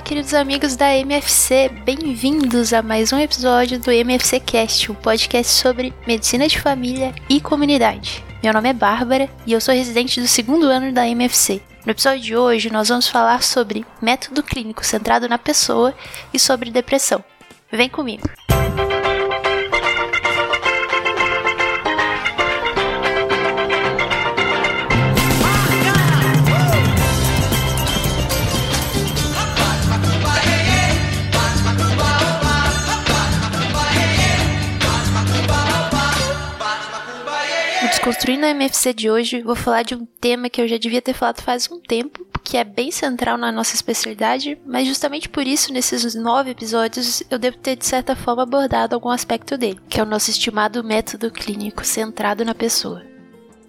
Olá, queridos amigos da MFC, bem-vindos a mais um episódio do MFC Cast, um podcast sobre medicina de família e comunidade. Meu nome é Bárbara e eu sou residente do segundo ano da MFC. No episódio de hoje, nós vamos falar sobre método clínico centrado na pessoa e sobre depressão. Vem comigo! Desconstruindo a MFC de hoje, vou falar de um tema que eu já devia ter falado faz um tempo, que é bem central na nossa especialidade, mas justamente por isso, nesses nove episódios, eu devo ter de certa forma abordado algum aspecto dele, que é o nosso estimado método clínico centrado na pessoa.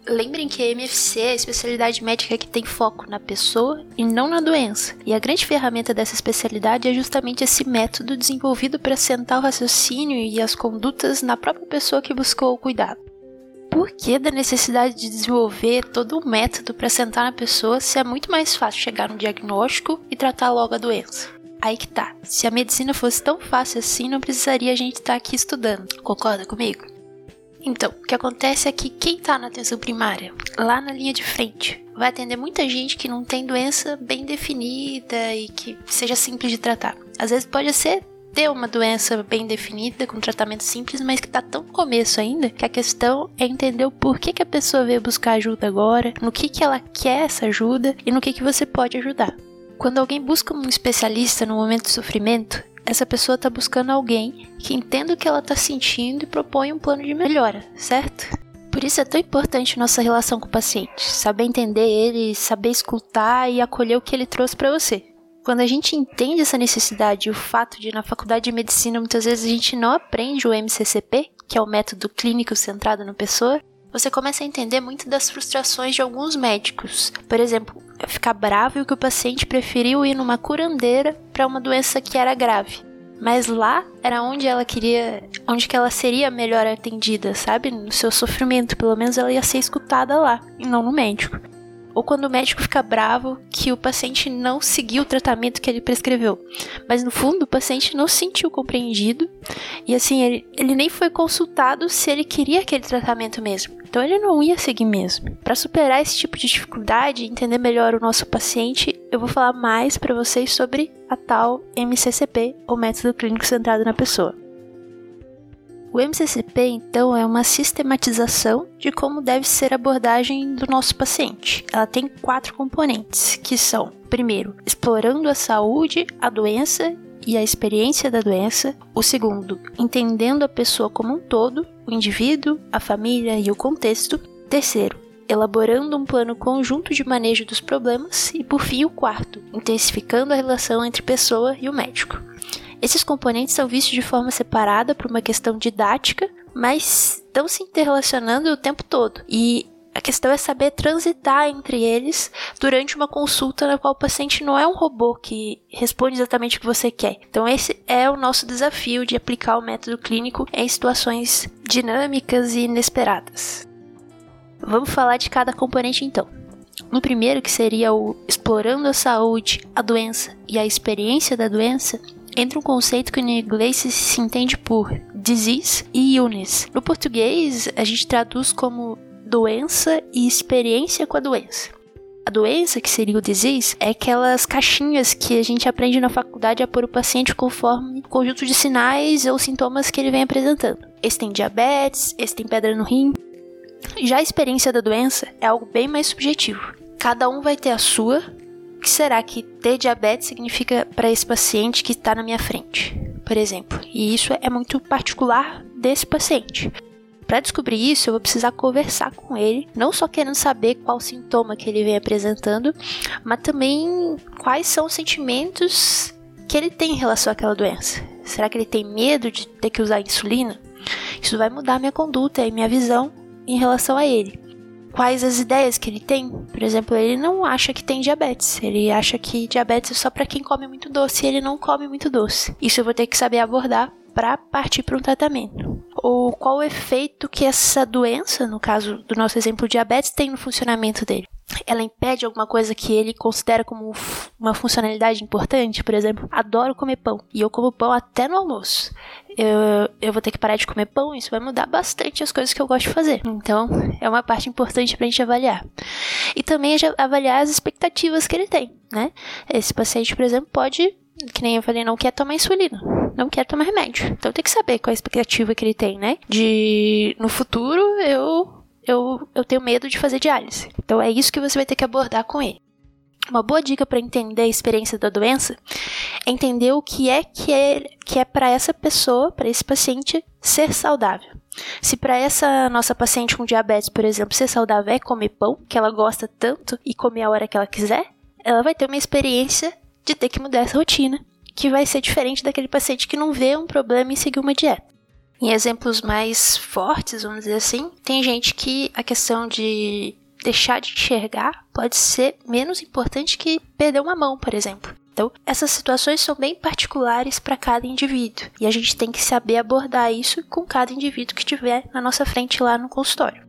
Lembrem que a MFC é a especialidade médica que tem foco na pessoa e não na doença. E a grande ferramenta dessa especialidade é justamente esse método desenvolvido para sentar o raciocínio e as condutas na própria pessoa que buscou o cuidado porquê da necessidade de desenvolver todo um método para sentar na pessoa se é muito mais fácil chegar no diagnóstico e tratar logo a doença? Aí que tá. Se a medicina fosse tão fácil assim, não precisaria a gente estar tá aqui estudando. Concorda comigo? Então, o que acontece é que quem está na atenção primária, lá na linha de frente, vai atender muita gente que não tem doença bem definida e que seja simples de tratar. Às vezes pode ser ter uma doença bem definida, com tratamento simples, mas que está tão no começo ainda, que a questão é entender o porquê que a pessoa veio buscar ajuda agora, no que, que ela quer essa ajuda e no que, que você pode ajudar. Quando alguém busca um especialista no momento de sofrimento, essa pessoa está buscando alguém que entenda o que ela está sentindo e propõe um plano de melhora, certo? Por isso é tão importante nossa relação com o paciente, saber entender ele, saber escutar e acolher o que ele trouxe para você. Quando a gente entende essa necessidade e o fato de na faculdade de medicina muitas vezes a gente não aprende o MCCP, que é o método clínico centrado na pessoa, você começa a entender muito das frustrações de alguns médicos. Por exemplo, ficar bravo que o paciente preferiu ir numa curandeira para uma doença que era grave. Mas lá era onde ela queria, onde que ela seria melhor atendida, sabe? No seu sofrimento, pelo menos ela ia ser escutada lá, e não no médico ou quando o médico fica bravo que o paciente não seguiu o tratamento que ele prescreveu. Mas no fundo, o paciente não se sentiu compreendido e assim, ele, ele nem foi consultado se ele queria aquele tratamento mesmo. Então ele não ia seguir mesmo. Para superar esse tipo de dificuldade e entender melhor o nosso paciente, eu vou falar mais para vocês sobre a tal MCCP, ou método clínico centrado na pessoa. O MCCP, então, é uma sistematização de como deve ser a abordagem do nosso paciente. Ela tem quatro componentes, que são, primeiro, explorando a saúde, a doença e a experiência da doença. O segundo, entendendo a pessoa como um todo, o indivíduo, a família e o contexto. Terceiro, elaborando um plano conjunto de manejo dos problemas. E por fim, o quarto, intensificando a relação entre pessoa e o médico. Esses componentes são vistos de forma separada por uma questão didática, mas estão se interrelacionando o tempo todo. E a questão é saber transitar entre eles durante uma consulta na qual o paciente não é um robô que responde exatamente o que você quer. Então, esse é o nosso desafio de aplicar o método clínico em situações dinâmicas e inesperadas. Vamos falar de cada componente então. No primeiro, que seria o explorando a saúde, a doença e a experiência da doença, entra um conceito que no inglês se entende por disease e illness. No português, a gente traduz como doença e experiência com a doença. A doença, que seria o disease, é aquelas caixinhas que a gente aprende na faculdade a pôr o paciente conforme o conjunto de sinais ou sintomas que ele vem apresentando. Esse tem diabetes, esse tem pedra no rim. Já a experiência da doença é algo bem mais subjetivo. Cada um vai ter a sua, que será que ter diabetes significa para esse paciente que está na minha frente, por exemplo? E isso é muito particular desse paciente. Para descobrir isso, eu vou precisar conversar com ele, não só querendo saber qual sintoma que ele vem apresentando, mas também quais são os sentimentos que ele tem em relação àquela doença. Será que ele tem medo de ter que usar insulina? Isso vai mudar minha conduta e minha visão em relação a ele quais as ideias que ele tem. Por exemplo, ele não acha que tem diabetes. Ele acha que diabetes é só para quem come muito doce e ele não come muito doce. Isso eu vou ter que saber abordar para partir para um tratamento. Ou qual o efeito que essa doença, no caso do nosso exemplo diabetes, tem no funcionamento dele ela impede alguma coisa que ele considera como uma funcionalidade importante, por exemplo, adoro comer pão e eu como pão até no almoço. Eu, eu vou ter que parar de comer pão, isso vai mudar bastante as coisas que eu gosto de fazer. Então, é uma parte importante pra gente avaliar. E também avaliar as expectativas que ele tem, né? Esse paciente, por exemplo, pode, que nem eu falei, não quer tomar insulina, não quer tomar remédio. Então tem que saber qual é a expectativa que ele tem, né? De no futuro eu eu, eu tenho medo de fazer diálise. Então é isso que você vai ter que abordar com ele. Uma boa dica para entender a experiência da doença é entender o que é que é, que é para essa pessoa, para esse paciente, ser saudável. Se para essa nossa paciente com diabetes, por exemplo, ser saudável é comer pão, que ela gosta tanto, e comer a hora que ela quiser, ela vai ter uma experiência de ter que mudar essa rotina, que vai ser diferente daquele paciente que não vê um problema em seguir uma dieta. Em exemplos mais fortes, vamos dizer assim, tem gente que a questão de deixar de enxergar pode ser menos importante que perder uma mão, por exemplo. Então, essas situações são bem particulares para cada indivíduo e a gente tem que saber abordar isso com cada indivíduo que tiver na nossa frente lá no consultório.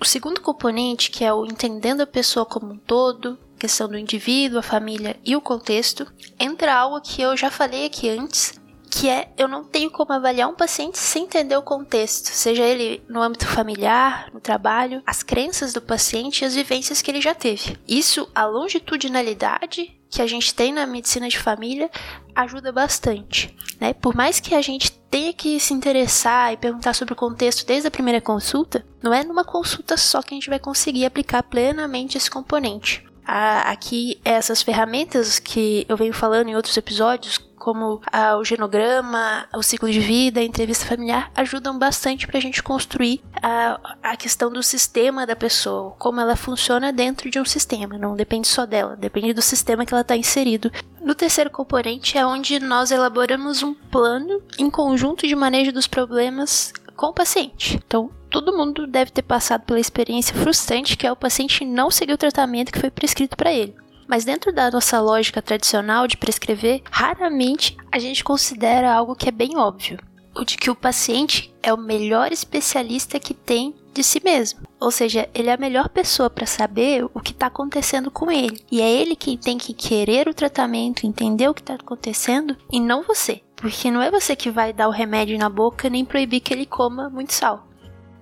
O segundo componente, que é o entendendo a pessoa como um todo, questão do indivíduo, a família e o contexto, entra algo que eu já falei aqui antes, que é eu não tenho como avaliar um paciente sem entender o contexto, seja ele no âmbito familiar, no trabalho, as crenças do paciente e as vivências que ele já teve. Isso, a longitudinalidade que a gente tem na medicina de família ajuda bastante, né? Por mais que a gente tenha que se interessar e perguntar sobre o contexto desde a primeira consulta, não é numa consulta só que a gente vai conseguir aplicar plenamente esse componente. Aqui essas ferramentas que eu venho falando em outros episódios, como a, o genograma, o ciclo de vida, a entrevista familiar, ajudam bastante para a gente construir a, a questão do sistema da pessoa, como ela funciona dentro de um sistema. Não depende só dela, depende do sistema que ela está inserido. No terceiro componente é onde nós elaboramos um plano em conjunto de manejo dos problemas com o paciente. Então, todo mundo deve ter passado pela experiência frustrante que é o paciente não seguir o tratamento que foi prescrito para ele. Mas dentro da nossa lógica tradicional de prescrever, raramente a gente considera algo que é bem óbvio, o de que o paciente é o melhor especialista que tem de si mesmo. Ou seja, ele é a melhor pessoa para saber o que está acontecendo com ele. E é ele quem tem que querer o tratamento, entender o que está acontecendo e não você. Porque não é você que vai dar o remédio na boca nem proibir que ele coma muito sal.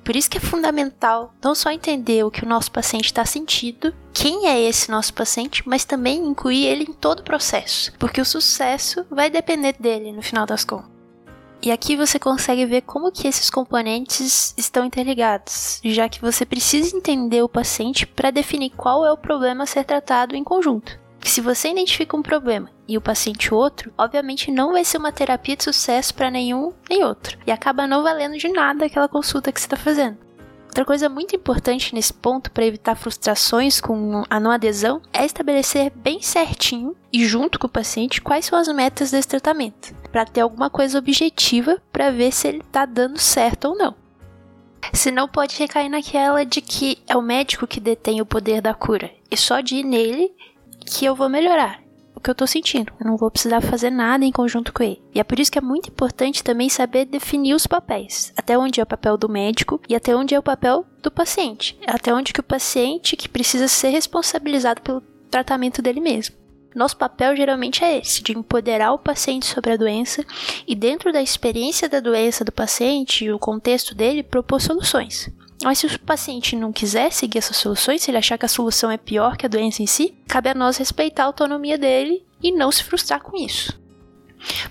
Por isso que é fundamental não só entender o que o nosso paciente está sentindo, quem é esse nosso paciente, mas também incluir ele em todo o processo, porque o sucesso vai depender dele no final das contas. E aqui você consegue ver como que esses componentes estão interligados, já que você precisa entender o paciente para definir qual é o problema a ser tratado em conjunto. Se você identifica um problema e o paciente outro, obviamente não vai ser uma terapia de sucesso para nenhum nem outro, e acaba não valendo de nada aquela consulta que você está fazendo. Outra coisa muito importante nesse ponto para evitar frustrações com a não adesão é estabelecer bem certinho e junto com o paciente quais são as metas desse tratamento, para ter alguma coisa objetiva para ver se ele está dando certo ou não. Senão pode recair naquela de que é o médico que detém o poder da cura e só de ir nele que eu vou melhorar o que eu tô sentindo. Eu não vou precisar fazer nada em conjunto com ele. E é por isso que é muito importante também saber definir os papéis. Até onde é o papel do médico e até onde é o papel do paciente. Até onde que o paciente que precisa ser responsabilizado pelo tratamento dele mesmo. Nosso papel geralmente é esse, de empoderar o paciente sobre a doença e, dentro da experiência da doença do paciente e o contexto dele, propor soluções. Mas se o paciente não quiser seguir essas soluções, se ele achar que a solução é pior que a doença em si, cabe a nós respeitar a autonomia dele e não se frustrar com isso.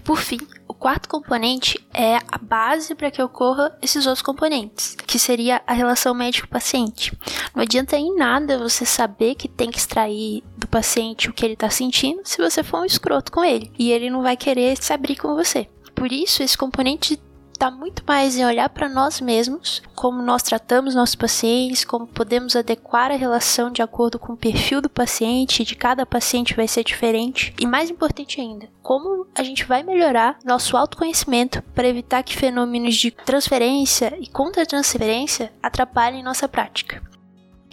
Por fim, o quarto componente é a base para que ocorra esses outros componentes, que seria a relação médico-paciente. Não adianta em nada você saber que tem que extrair do paciente o que ele está sentindo se você for um escroto com ele e ele não vai querer se abrir com você. Por isso, esse componente está muito mais em olhar para nós mesmos, como nós tratamos nossos pacientes, como podemos adequar a relação de acordo com o perfil do paciente, de cada paciente vai ser diferente, e mais importante ainda, como a gente vai melhorar nosso autoconhecimento para evitar que fenômenos de transferência e contra-transferência atrapalhem nossa prática.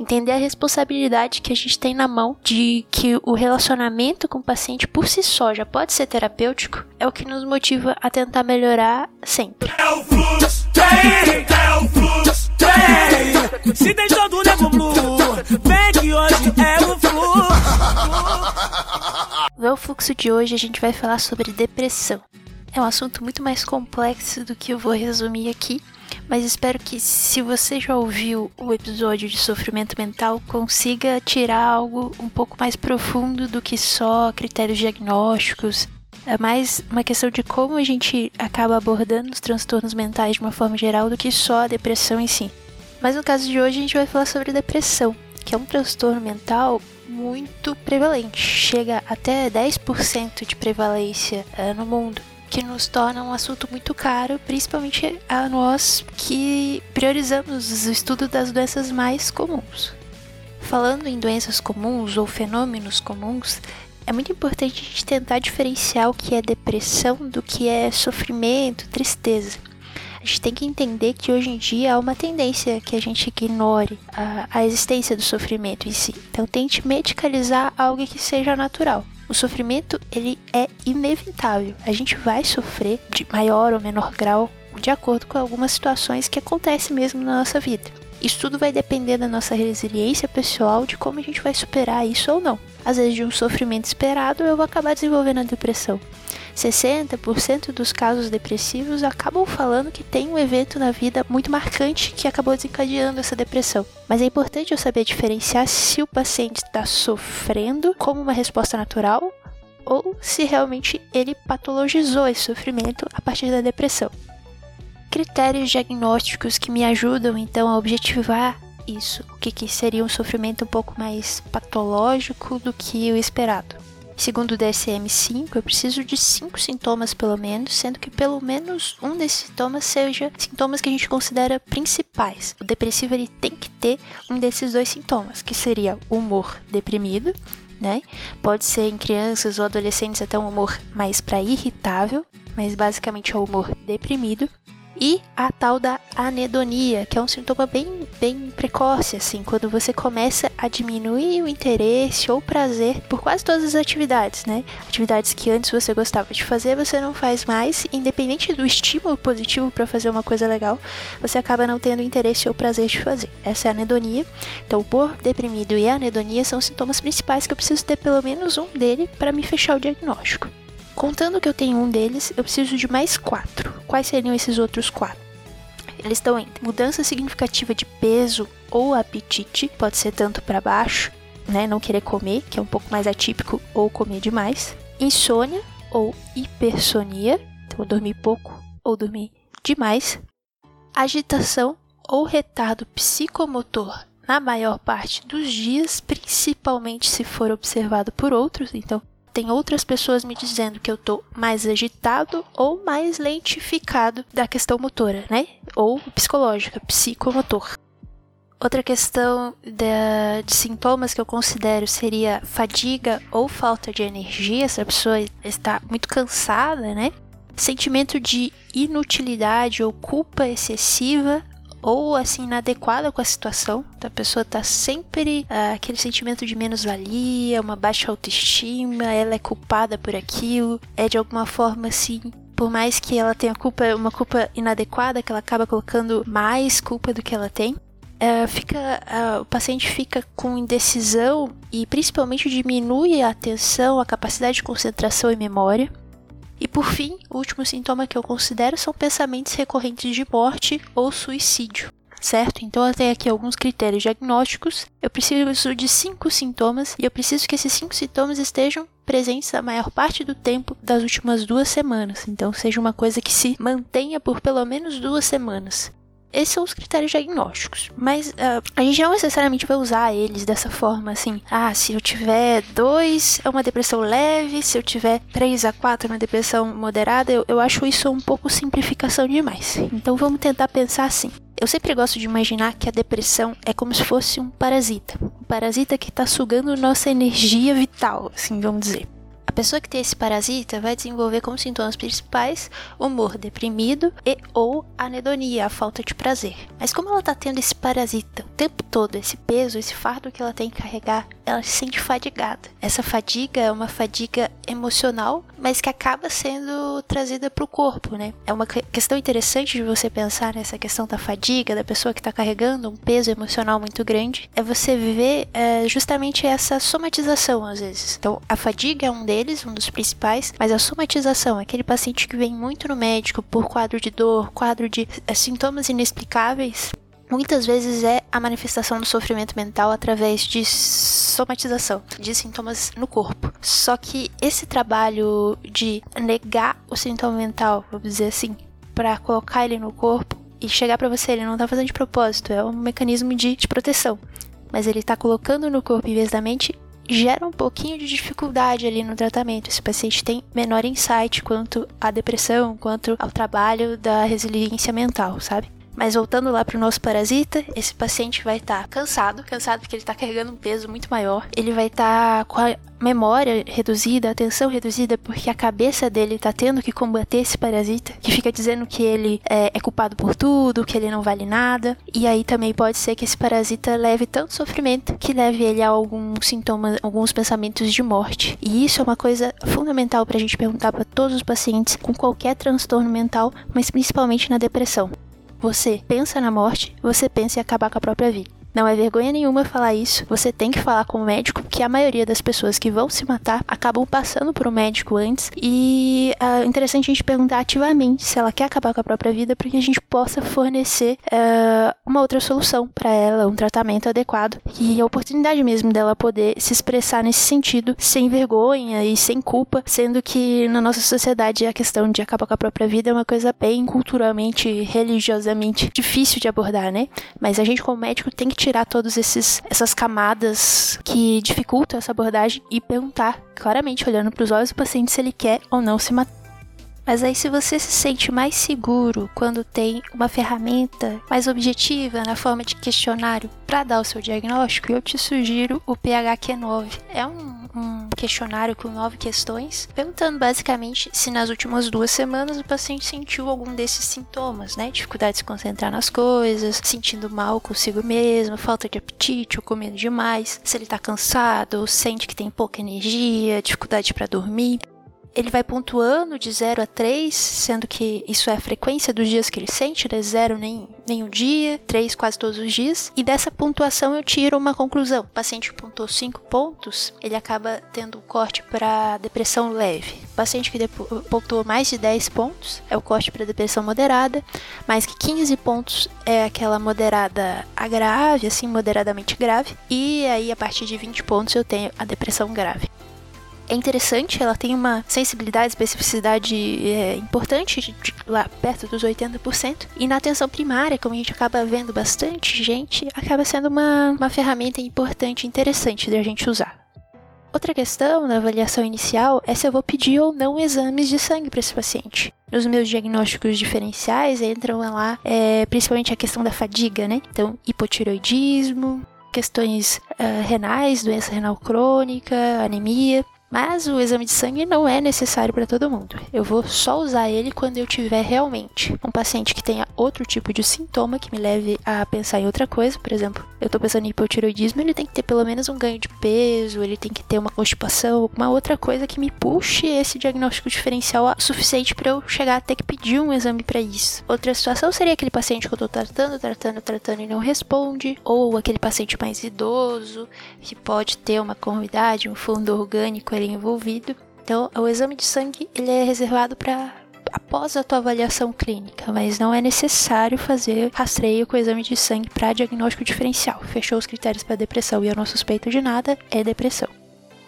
Entender a responsabilidade que a gente tem na mão de que o relacionamento com o paciente por si só já pode ser terapêutico, é o que nos motiva a tentar melhorar sempre. É o fluxo, tem, é o fluxo, tem. Se deixou do nego blue, vem que hoje é o fluxo. No fluxo de hoje a gente vai falar sobre depressão. É um assunto muito mais complexo do que eu vou resumir aqui, mas espero que, se você já ouviu o episódio de sofrimento mental, consiga tirar algo um pouco mais profundo do que só critérios diagnósticos. É mais uma questão de como a gente acaba abordando os transtornos mentais de uma forma geral do que só a depressão em si. Mas no caso de hoje, a gente vai falar sobre depressão, que é um transtorno mental muito prevalente, chega até 10% de prevalência uh, no mundo que nos torna um assunto muito caro, principalmente a nós que priorizamos o estudo das doenças mais comuns. Falando em doenças comuns ou fenômenos comuns, é muito importante a gente tentar diferenciar o que é depressão do que é sofrimento, tristeza. A gente tem que entender que hoje em dia há uma tendência que a gente ignore a, a existência do sofrimento em si. Então tente medicalizar algo que seja natural. O sofrimento ele é inevitável. A gente vai sofrer de maior ou menor grau de acordo com algumas situações que acontecem mesmo na nossa vida. Isso tudo vai depender da nossa resiliência pessoal, de como a gente vai superar isso ou não. Às vezes, de um sofrimento esperado, eu vou acabar desenvolvendo a depressão. 60% dos casos depressivos acabam falando que tem um evento na vida muito marcante que acabou desencadeando essa depressão. Mas é importante eu saber diferenciar se o paciente está sofrendo como uma resposta natural ou se realmente ele patologizou esse sofrimento a partir da depressão. Critérios diagnósticos que me ajudam então a objetivar isso, o que, que seria um sofrimento um pouco mais patológico do que o esperado. Segundo o DSM-5, eu preciso de cinco sintomas pelo menos, sendo que pelo menos um desses sintomas seja sintomas que a gente considera principais. O depressivo ele tem que ter um desses dois sintomas, que seria humor deprimido, né? Pode ser em crianças ou adolescentes até um humor mais para irritável, mas basicamente é o humor deprimido e a tal da anedonia, que é um sintoma bem, bem precoce, assim, quando você começa a diminuir o interesse ou prazer por quase todas as atividades, né? Atividades que antes você gostava de fazer, você não faz mais, independente do estímulo positivo para fazer uma coisa legal, você acaba não tendo interesse ou prazer de fazer. Essa é a anedonia. Então, o deprimido e a anedonia são sintomas principais que eu preciso ter pelo menos um dele para me fechar o diagnóstico. Contando que eu tenho um deles, eu preciso de mais quatro. Quais seriam esses outros quatro? Eles estão entre mudança significativa de peso ou apetite, pode ser tanto para baixo, né, não querer comer, que é um pouco mais atípico, ou comer demais, insônia ou hipersonia, então dormir pouco ou dormir demais, agitação ou retardo psicomotor na maior parte dos dias, principalmente se for observado por outros, então tem outras pessoas me dizendo que eu tô mais agitado ou mais lentificado da questão motora, né? Ou psicológica, psicomotor. Outra questão de, de, sintomas que eu considero seria fadiga ou falta de energia, se a pessoa está muito cansada, né? Sentimento de inutilidade ou culpa excessiva ou assim inadequada com a situação. Então, a pessoa tá sempre ah, aquele sentimento de menos-valia, uma baixa autoestima, ela é culpada por aquilo, é de alguma forma assim por mais que ela tenha culpa, uma culpa inadequada, que ela acaba colocando mais culpa do que ela tem, uh, fica, uh, o paciente fica com indecisão e principalmente diminui a atenção, a capacidade de concentração e memória. E por fim, o último sintoma que eu considero são pensamentos recorrentes de morte ou suicídio. Certo? Então eu tenho aqui alguns critérios diagnósticos. Eu preciso de cinco sintomas e eu preciso que esses cinco sintomas estejam presentes a maior parte do tempo das últimas duas semanas. Então seja uma coisa que se mantenha por pelo menos duas semanas. Esses são os critérios diagnósticos, mas uh, a gente não necessariamente vai usar eles dessa forma assim. Ah, se eu tiver dois é uma depressão leve, se eu tiver três a quatro é uma depressão moderada, eu, eu acho isso um pouco simplificação demais. Então vamos tentar pensar assim. Eu sempre gosto de imaginar que a depressão é como se fosse um parasita. Um parasita que está sugando nossa energia vital, assim, vamos dizer. A pessoa que tem esse parasita vai desenvolver como sintomas principais humor deprimido e ou anedonia, a falta de prazer. Mas como ela tá tendo esse parasita o tempo todo, esse peso, esse fardo que ela tem que carregar, ela se sente fadigada. Essa fadiga é uma fadiga emocional, mas que acaba sendo trazida para o corpo, né? É uma questão interessante de você pensar nessa questão da fadiga, da pessoa que está carregando um peso emocional muito grande, é você ver é, justamente essa somatização às vezes. Então, a fadiga é um deles, um dos principais, mas a somatização, aquele paciente que vem muito no médico por quadro de dor, quadro de é, sintomas inexplicáveis, muitas vezes é a manifestação do sofrimento mental através de somatização, de sintomas no corpo. Só que esse trabalho de negar o sintoma mental, vamos dizer assim, para colocar ele no corpo e chegar para você, ele não tá fazendo de propósito, é um mecanismo de, de proteção. Mas ele tá colocando no corpo em vez da mente gera um pouquinho de dificuldade ali no tratamento. Esse paciente tem menor insight quanto à depressão, quanto ao trabalho da resiliência mental, sabe? Mas voltando lá para o nosso parasita, esse paciente vai estar tá cansado, cansado porque ele está carregando um peso muito maior. Ele vai estar tá com a memória reduzida, a atenção reduzida, porque a cabeça dele está tendo que combater esse parasita, que fica dizendo que ele é, é, culpado por tudo, que ele não vale nada. E aí também pode ser que esse parasita leve tanto sofrimento que leve ele a alguns sintomas, alguns pensamentos de morte. E isso é uma coisa fundamental para a gente perguntar para todos os pacientes com qualquer transtorno mental, mas principalmente na depressão. Você pensa na morte, você pensa em acabar com a própria vida. Não é vergonha nenhuma falar isso. Você tem que falar com o médico, porque a maioria das pessoas que vão se matar acabam passando por um médico antes. E é interessante a gente perguntar ativamente se ela quer acabar com a própria vida, para que a gente possa fornecer uh, uma outra solução para ela, um tratamento adequado e a oportunidade mesmo dela poder se expressar nesse sentido sem vergonha e sem culpa, sendo que na nossa sociedade a questão de acabar com a própria vida é uma coisa bem culturalmente, religiosamente difícil de abordar, né? Mas a gente como médico tem que tirar todas essas camadas que dificultam essa abordagem e perguntar claramente, olhando para os olhos do paciente, se ele quer ou não se matar. Mas aí, se você se sente mais seguro quando tem uma ferramenta mais objetiva na forma de questionário para dar o seu diagnóstico, eu te sugiro o PHQ9. É um, um questionário com nove questões, perguntando basicamente se nas últimas duas semanas o paciente sentiu algum desses sintomas, né? Dificuldade de se concentrar nas coisas, sentindo mal consigo mesmo, falta de apetite ou comendo demais, se ele tá cansado sente que tem pouca energia, dificuldade para dormir ele vai pontuando de 0 a 3, sendo que isso é a frequência dos dias que ele sente, né? 0 nem, nem um dia, 3 quase todos os dias. E dessa pontuação eu tiro uma conclusão. O paciente que pontuou 5 pontos, ele acaba tendo um corte para depressão leve. O paciente que pontuou mais de 10 pontos é o corte para depressão moderada, mais que 15 pontos é aquela moderada a grave, assim, moderadamente grave. E aí a partir de 20 pontos eu tenho a depressão grave é interessante, ela tem uma sensibilidade, especificidade é, importante, de, de, lá perto dos 80%. E na atenção primária, como a gente acaba vendo bastante gente, acaba sendo uma, uma ferramenta importante, interessante da gente usar. Outra questão na avaliação inicial é se eu vou pedir ou não exames de sangue para esse paciente. Nos meus diagnósticos diferenciais entram lá é, principalmente a questão da fadiga, né? Então, hipotiroidismo, questões uh, renais, doença renal crônica, anemia. Mas o exame de sangue não é necessário para todo mundo. Eu vou só usar ele quando eu tiver realmente um paciente que tenha outro tipo de sintoma que me leve a pensar em outra coisa. Por exemplo, eu estou pensando em hipotiroidismo, ele tem que ter pelo menos um ganho de peso, ele tem que ter uma constipação, alguma outra coisa que me puxe esse diagnóstico diferencial suficiente para eu chegar a ter que pedir um exame para isso. Outra situação seria aquele paciente que eu estou tratando, tratando, tratando e não responde, ou aquele paciente mais idoso que pode ter uma comorbidade, um fundo orgânico envolvido. Então, o exame de sangue ele é reservado para após a tua avaliação clínica, mas não é necessário fazer rastreio com exame de sangue para diagnóstico diferencial. Fechou os critérios para depressão e eu não suspeito de nada, é depressão.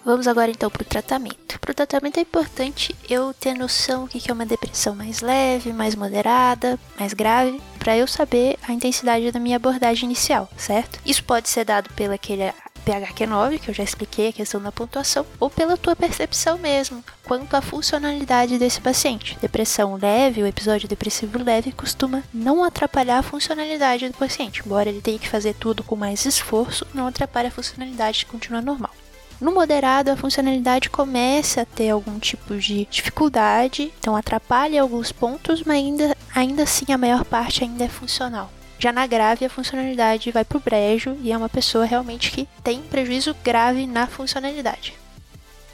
Vamos agora então para o tratamento. Para o tratamento é importante eu ter noção do que é uma depressão mais leve, mais moderada, mais grave, para eu saber a intensidade da minha abordagem inicial, certo? Isso pode ser dado aquele PHQ9, que eu já expliquei a questão da pontuação, ou pela tua percepção mesmo, quanto à funcionalidade desse paciente. Depressão leve, o episódio depressivo leve, costuma não atrapalhar a funcionalidade do paciente, embora ele tenha que fazer tudo com mais esforço, não atrapalha a funcionalidade e continua normal. No moderado, a funcionalidade começa a ter algum tipo de dificuldade, então atrapalha alguns pontos, mas ainda, ainda assim a maior parte ainda é funcional. Já na grave, a funcionalidade vai para o brejo e é uma pessoa realmente que tem prejuízo grave na funcionalidade.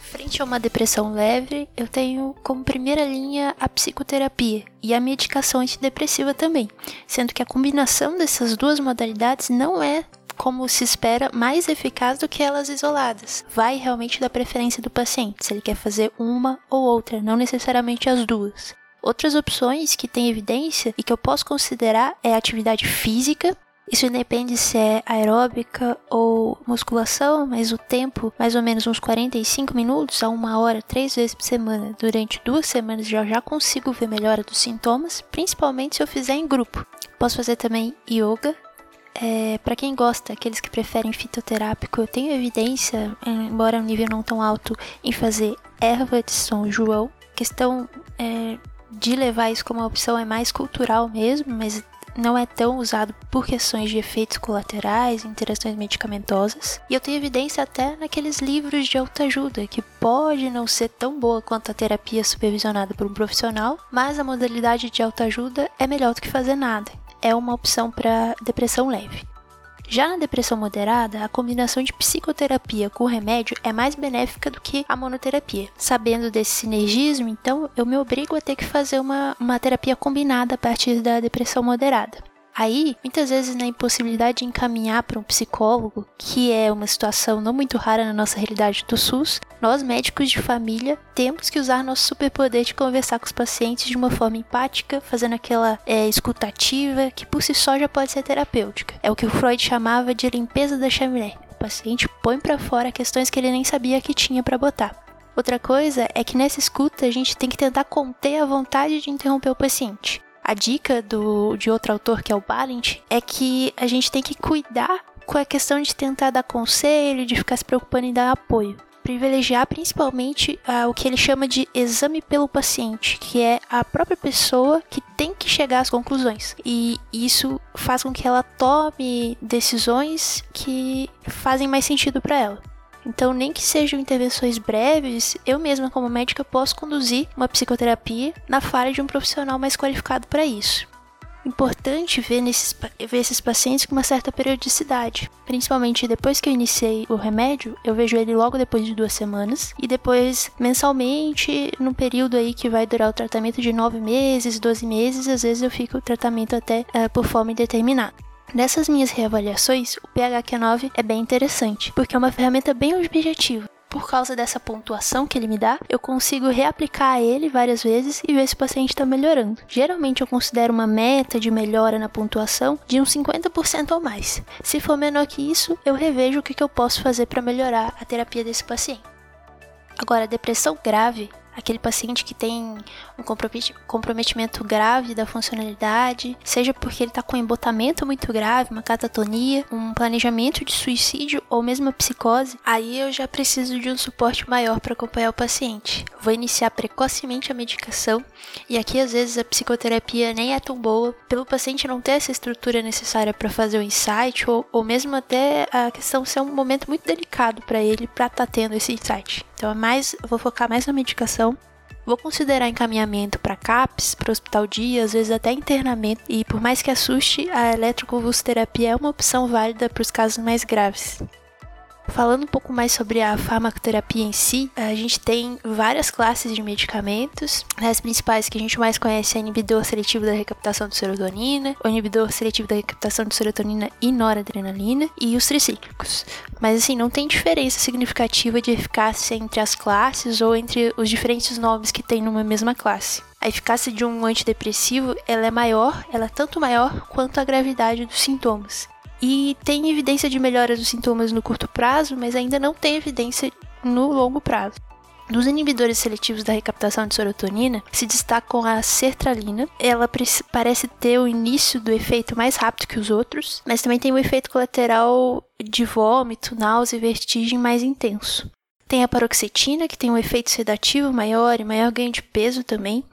Frente a uma depressão leve, eu tenho como primeira linha a psicoterapia e a medicação antidepressiva também, sendo que a combinação dessas duas modalidades não é como se espera, mais eficaz do que elas isoladas. Vai realmente da preferência do paciente, se ele quer fazer uma ou outra, não necessariamente as duas. Outras opções que têm evidência e que eu posso considerar é atividade física. Isso depende se é aeróbica ou musculação, mas o tempo, mais ou menos uns 45 minutos a uma hora, três vezes por semana, durante duas semanas já já consigo ver melhora dos sintomas, principalmente se eu fizer em grupo. Posso fazer também yoga, é, para quem gosta, aqueles que preferem fitoterápico, eu tenho evidência, é, embora um nível não tão alto, em fazer erva de São João. questão é, de levar isso como uma opção é mais cultural mesmo, mas não é tão usado por questões de efeitos colaterais, interações medicamentosas. E eu tenho evidência até naqueles livros de autoajuda, que pode não ser tão boa quanto a terapia supervisionada por um profissional, mas a modalidade de autoajuda é melhor do que fazer nada é uma opção para depressão leve. Já na depressão moderada, a combinação de psicoterapia com remédio é mais benéfica do que a monoterapia. Sabendo desse sinergismo, então, eu me obrigo a ter que fazer uma, uma terapia combinada a partir da depressão moderada. Aí, muitas vezes na impossibilidade de encaminhar para um psicólogo, que é uma situação não muito rara na nossa realidade do SUS, nós médicos de família temos que usar nosso superpoder de conversar com os pacientes de uma forma empática, fazendo aquela é, escutativa que por si só já pode ser terapêutica. É o que o Freud chamava de limpeza da chaminé. O paciente põe para fora questões que ele nem sabia que tinha para botar. Outra coisa é que nessa escuta a gente tem que tentar conter a vontade de interromper o paciente. A dica do, de outro autor, que é o Balint, é que a gente tem que cuidar com a questão de tentar dar conselho, de ficar se preocupando em dar apoio. Privilegiar principalmente o que ele chama de exame pelo paciente, que é a própria pessoa que tem que chegar às conclusões. E isso faz com que ela tome decisões que fazem mais sentido para ela. Então, nem que sejam intervenções breves, eu mesma, como médica, posso conduzir uma psicoterapia na falha de um profissional mais qualificado para isso. Importante ver, nesses, ver esses pacientes com uma certa periodicidade, principalmente depois que eu iniciei o remédio, eu vejo ele logo depois de duas semanas e depois mensalmente, num período aí que vai durar o tratamento de nove meses, 12 meses, às vezes eu fico o tratamento até uh, por forma indeterminada. Nessas minhas reavaliações, o PHQ9 é bem interessante, porque é uma ferramenta bem objetiva. Por causa dessa pontuação que ele me dá, eu consigo reaplicar ele várias vezes e ver se o paciente está melhorando. Geralmente eu considero uma meta de melhora na pontuação de uns 50% ou mais. Se for menor que isso, eu revejo o que eu posso fazer para melhorar a terapia desse paciente. Agora, depressão grave aquele paciente que tem um comprometimento grave da funcionalidade, seja porque ele está com um embotamento muito grave, uma catatonia, um planejamento de suicídio ou mesmo a psicose, aí eu já preciso de um suporte maior para acompanhar o paciente. Vou iniciar precocemente a medicação e aqui às vezes a psicoterapia nem é tão boa pelo paciente não ter essa estrutura necessária para fazer o insight ou, ou mesmo até a questão ser um momento muito delicado para ele para estar tá tendo esse insight. Então é mais, vou focar mais na medicação. Vou considerar encaminhamento para CAPS, para hospital dia, às vezes até internamento. E por mais que assuste, a eletroconvulsoterapia é uma opção válida para os casos mais graves. Falando um pouco mais sobre a farmacoterapia em si, a gente tem várias classes de medicamentos. As principais que a gente mais conhece é o inibidor seletivo da recaptação de serotonina, o inibidor seletivo da recaptação de serotonina e noradrenalina e os tricíclicos. Mas assim, não tem diferença significativa de eficácia entre as classes ou entre os diferentes nomes que tem numa mesma classe. A eficácia de um antidepressivo ela é maior, ela é tanto maior quanto a gravidade dos sintomas e tem evidência de melhora dos sintomas no curto prazo, mas ainda não tem evidência no longo prazo. Dos inibidores seletivos da recaptação de serotonina, se destacam a sertralina. Ela parece ter o início do efeito mais rápido que os outros, mas também tem um efeito colateral de vômito, náusea e vertigem mais intenso. Tem a paroxetina, que tem um efeito sedativo maior e maior ganho de peso também.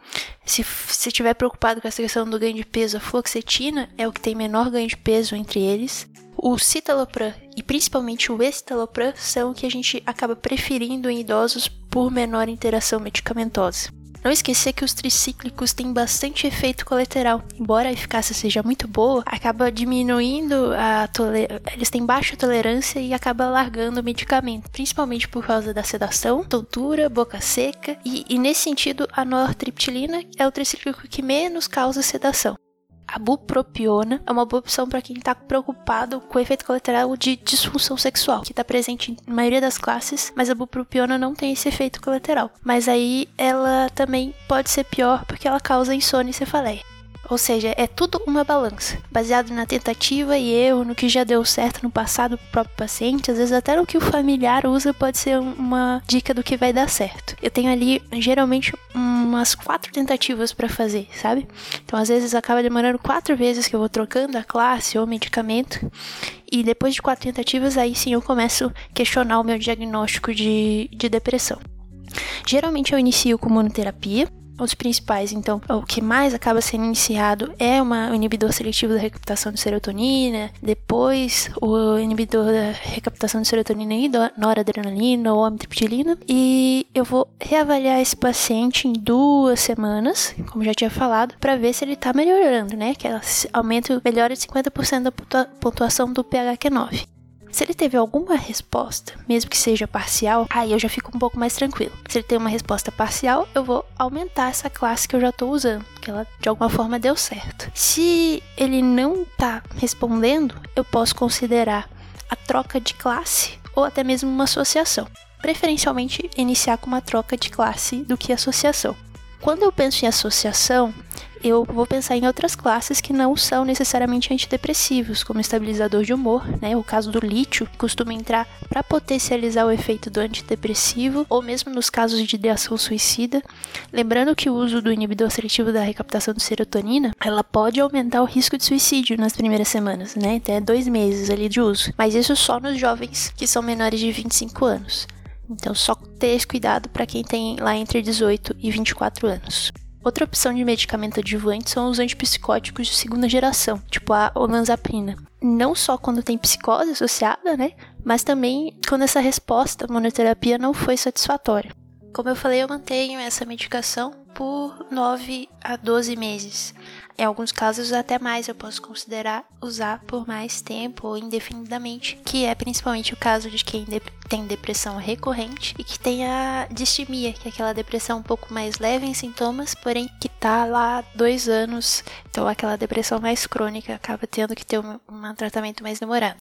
Se você estiver preocupado com essa questão do ganho de peso, a fluoxetina é o que tem menor ganho de peso entre eles. O citalopram e principalmente o escitalopram são o que a gente acaba preferindo em idosos por menor interação medicamentosa. Não esquecer que os tricíclicos têm bastante efeito colateral. Embora a eficácia seja muito boa, acaba diminuindo a tolerância. Eles têm baixa tolerância e acaba largando o medicamento, principalmente por causa da sedação, tontura, boca seca. E, e nesse sentido, a nortriptilina é o tricíclico que menos causa sedação. A bupropiona é uma boa opção para quem está preocupado com o efeito colateral de disfunção sexual, que está presente na maioria das classes, mas a bupropiona não tem esse efeito colateral. Mas aí ela também pode ser pior porque ela causa insônia e cefaleia. Ou seja, é tudo uma balança, baseado na tentativa e erro, no que já deu certo no passado pro próprio paciente, às vezes até no que o familiar usa pode ser uma dica do que vai dar certo. Eu tenho ali geralmente umas quatro tentativas para fazer, sabe? Então às vezes acaba demorando quatro vezes que eu vou trocando a classe ou medicamento. E depois de quatro tentativas, aí sim eu começo a questionar o meu diagnóstico de, de depressão. Geralmente eu inicio com monoterapia, os principais, então, o que mais acaba sendo iniciado é uma, um inibidor seletivo da recaptação de serotonina, depois o inibidor da recaptação de serotonina e noradrenalina ou amitriptilina, e eu vou reavaliar esse paciente em duas semanas, como já tinha falado, para ver se ele está melhorando, né? Que aumento melhora de 50% da pontuação do PHQ-9. Se ele teve alguma resposta, mesmo que seja parcial, aí eu já fico um pouco mais tranquilo. Se ele tem uma resposta parcial, eu vou aumentar essa classe que eu já estou usando, que ela de alguma forma deu certo. Se ele não está respondendo, eu posso considerar a troca de classe ou até mesmo uma associação. Preferencialmente iniciar com uma troca de classe do que associação. Quando eu penso em associação, eu vou pensar em outras classes que não são necessariamente antidepressivos, como estabilizador de humor, né? O caso do lítio costuma entrar para potencializar o efeito do antidepressivo, ou mesmo nos casos de ideação suicida. Lembrando que o uso do inibidor seletivo da recaptação de serotonina, ela pode aumentar o risco de suicídio nas primeiras semanas, né? Até dois meses ali de uso. Mas isso só nos jovens que são menores de 25 anos. Então, só ter esse cuidado para quem tem lá entre 18 e 24 anos. Outra opção de medicamento adjuvante são os antipsicóticos de segunda geração, tipo a olanzapina. Não só quando tem psicose associada, né? Mas também quando essa resposta à monoterapia não foi satisfatória. Como eu falei, eu mantenho essa medicação por 9 a 12 meses. Em alguns casos, até mais eu posso considerar usar por mais tempo ou indefinidamente, que é principalmente o caso de quem tem depressão recorrente e que tem a distimia, que é aquela depressão um pouco mais leve em sintomas, porém que tá lá dois anos, então aquela depressão mais crônica acaba tendo que ter um, um tratamento mais demorado.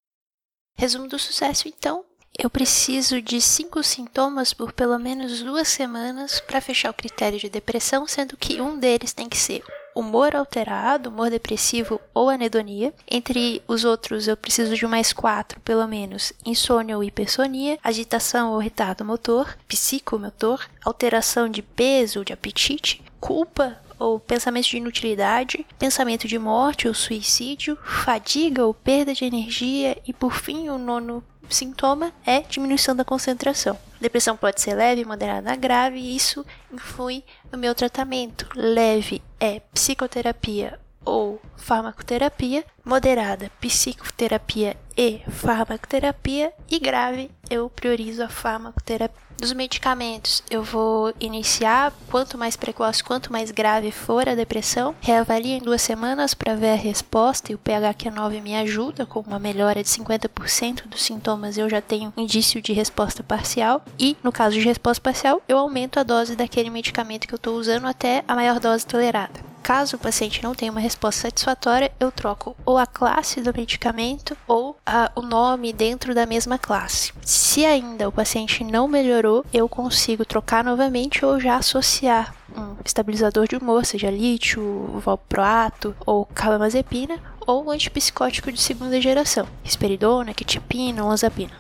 Resumo do sucesso, então, eu preciso de cinco sintomas por pelo menos duas semanas para fechar o critério de depressão, sendo que um deles tem que ser humor alterado, humor depressivo ou anedonia. Entre os outros, eu preciso de mais quatro, pelo menos: insônia ou hipersonia, agitação ou retardo motor, psicomotor, alteração de peso ou de apetite, culpa ou pensamento de inutilidade, pensamento de morte ou suicídio, fadiga ou perda de energia e, por fim, o nono sintoma é diminuição da concentração. Depressão pode ser leve, moderada, grave, e isso influi no meu tratamento. Leve é psicoterapia ou farmacoterapia, moderada, psicoterapia e farmacoterapia, e grave, eu priorizo a farmacoterapia. Dos medicamentos, eu vou iniciar, quanto mais precoce, quanto mais grave for a depressão, reavalia em duas semanas para ver a resposta e o PHQ9 me ajuda com uma melhora de 50% dos sintomas, eu já tenho indício de resposta parcial e, no caso de resposta parcial, eu aumento a dose daquele medicamento que eu estou usando até a maior dose tolerada. Caso o paciente não tenha uma resposta satisfatória, eu troco ou a classe do medicamento ou a, o nome dentro da mesma classe. Se ainda o paciente não melhorou, eu consigo trocar novamente ou já associar um estabilizador de humor, seja lítio, valproato ou carbamazepina, ou antipsicótico de segunda geração, risperidona, quetipina, olanzapina.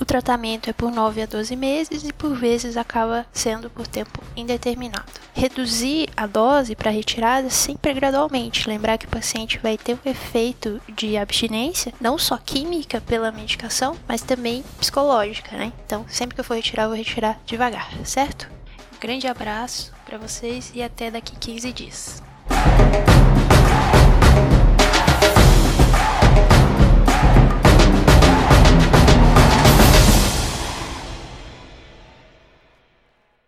O tratamento é por 9 a 12 meses e por vezes acaba sendo por tempo indeterminado. Reduzir a dose para retirada sempre gradualmente, lembrar que o paciente vai ter um efeito de abstinência, não só química pela medicação, mas também psicológica, né? Então, sempre que eu for retirar, eu vou retirar devagar, certo? Um grande abraço para vocês e até daqui 15 dias.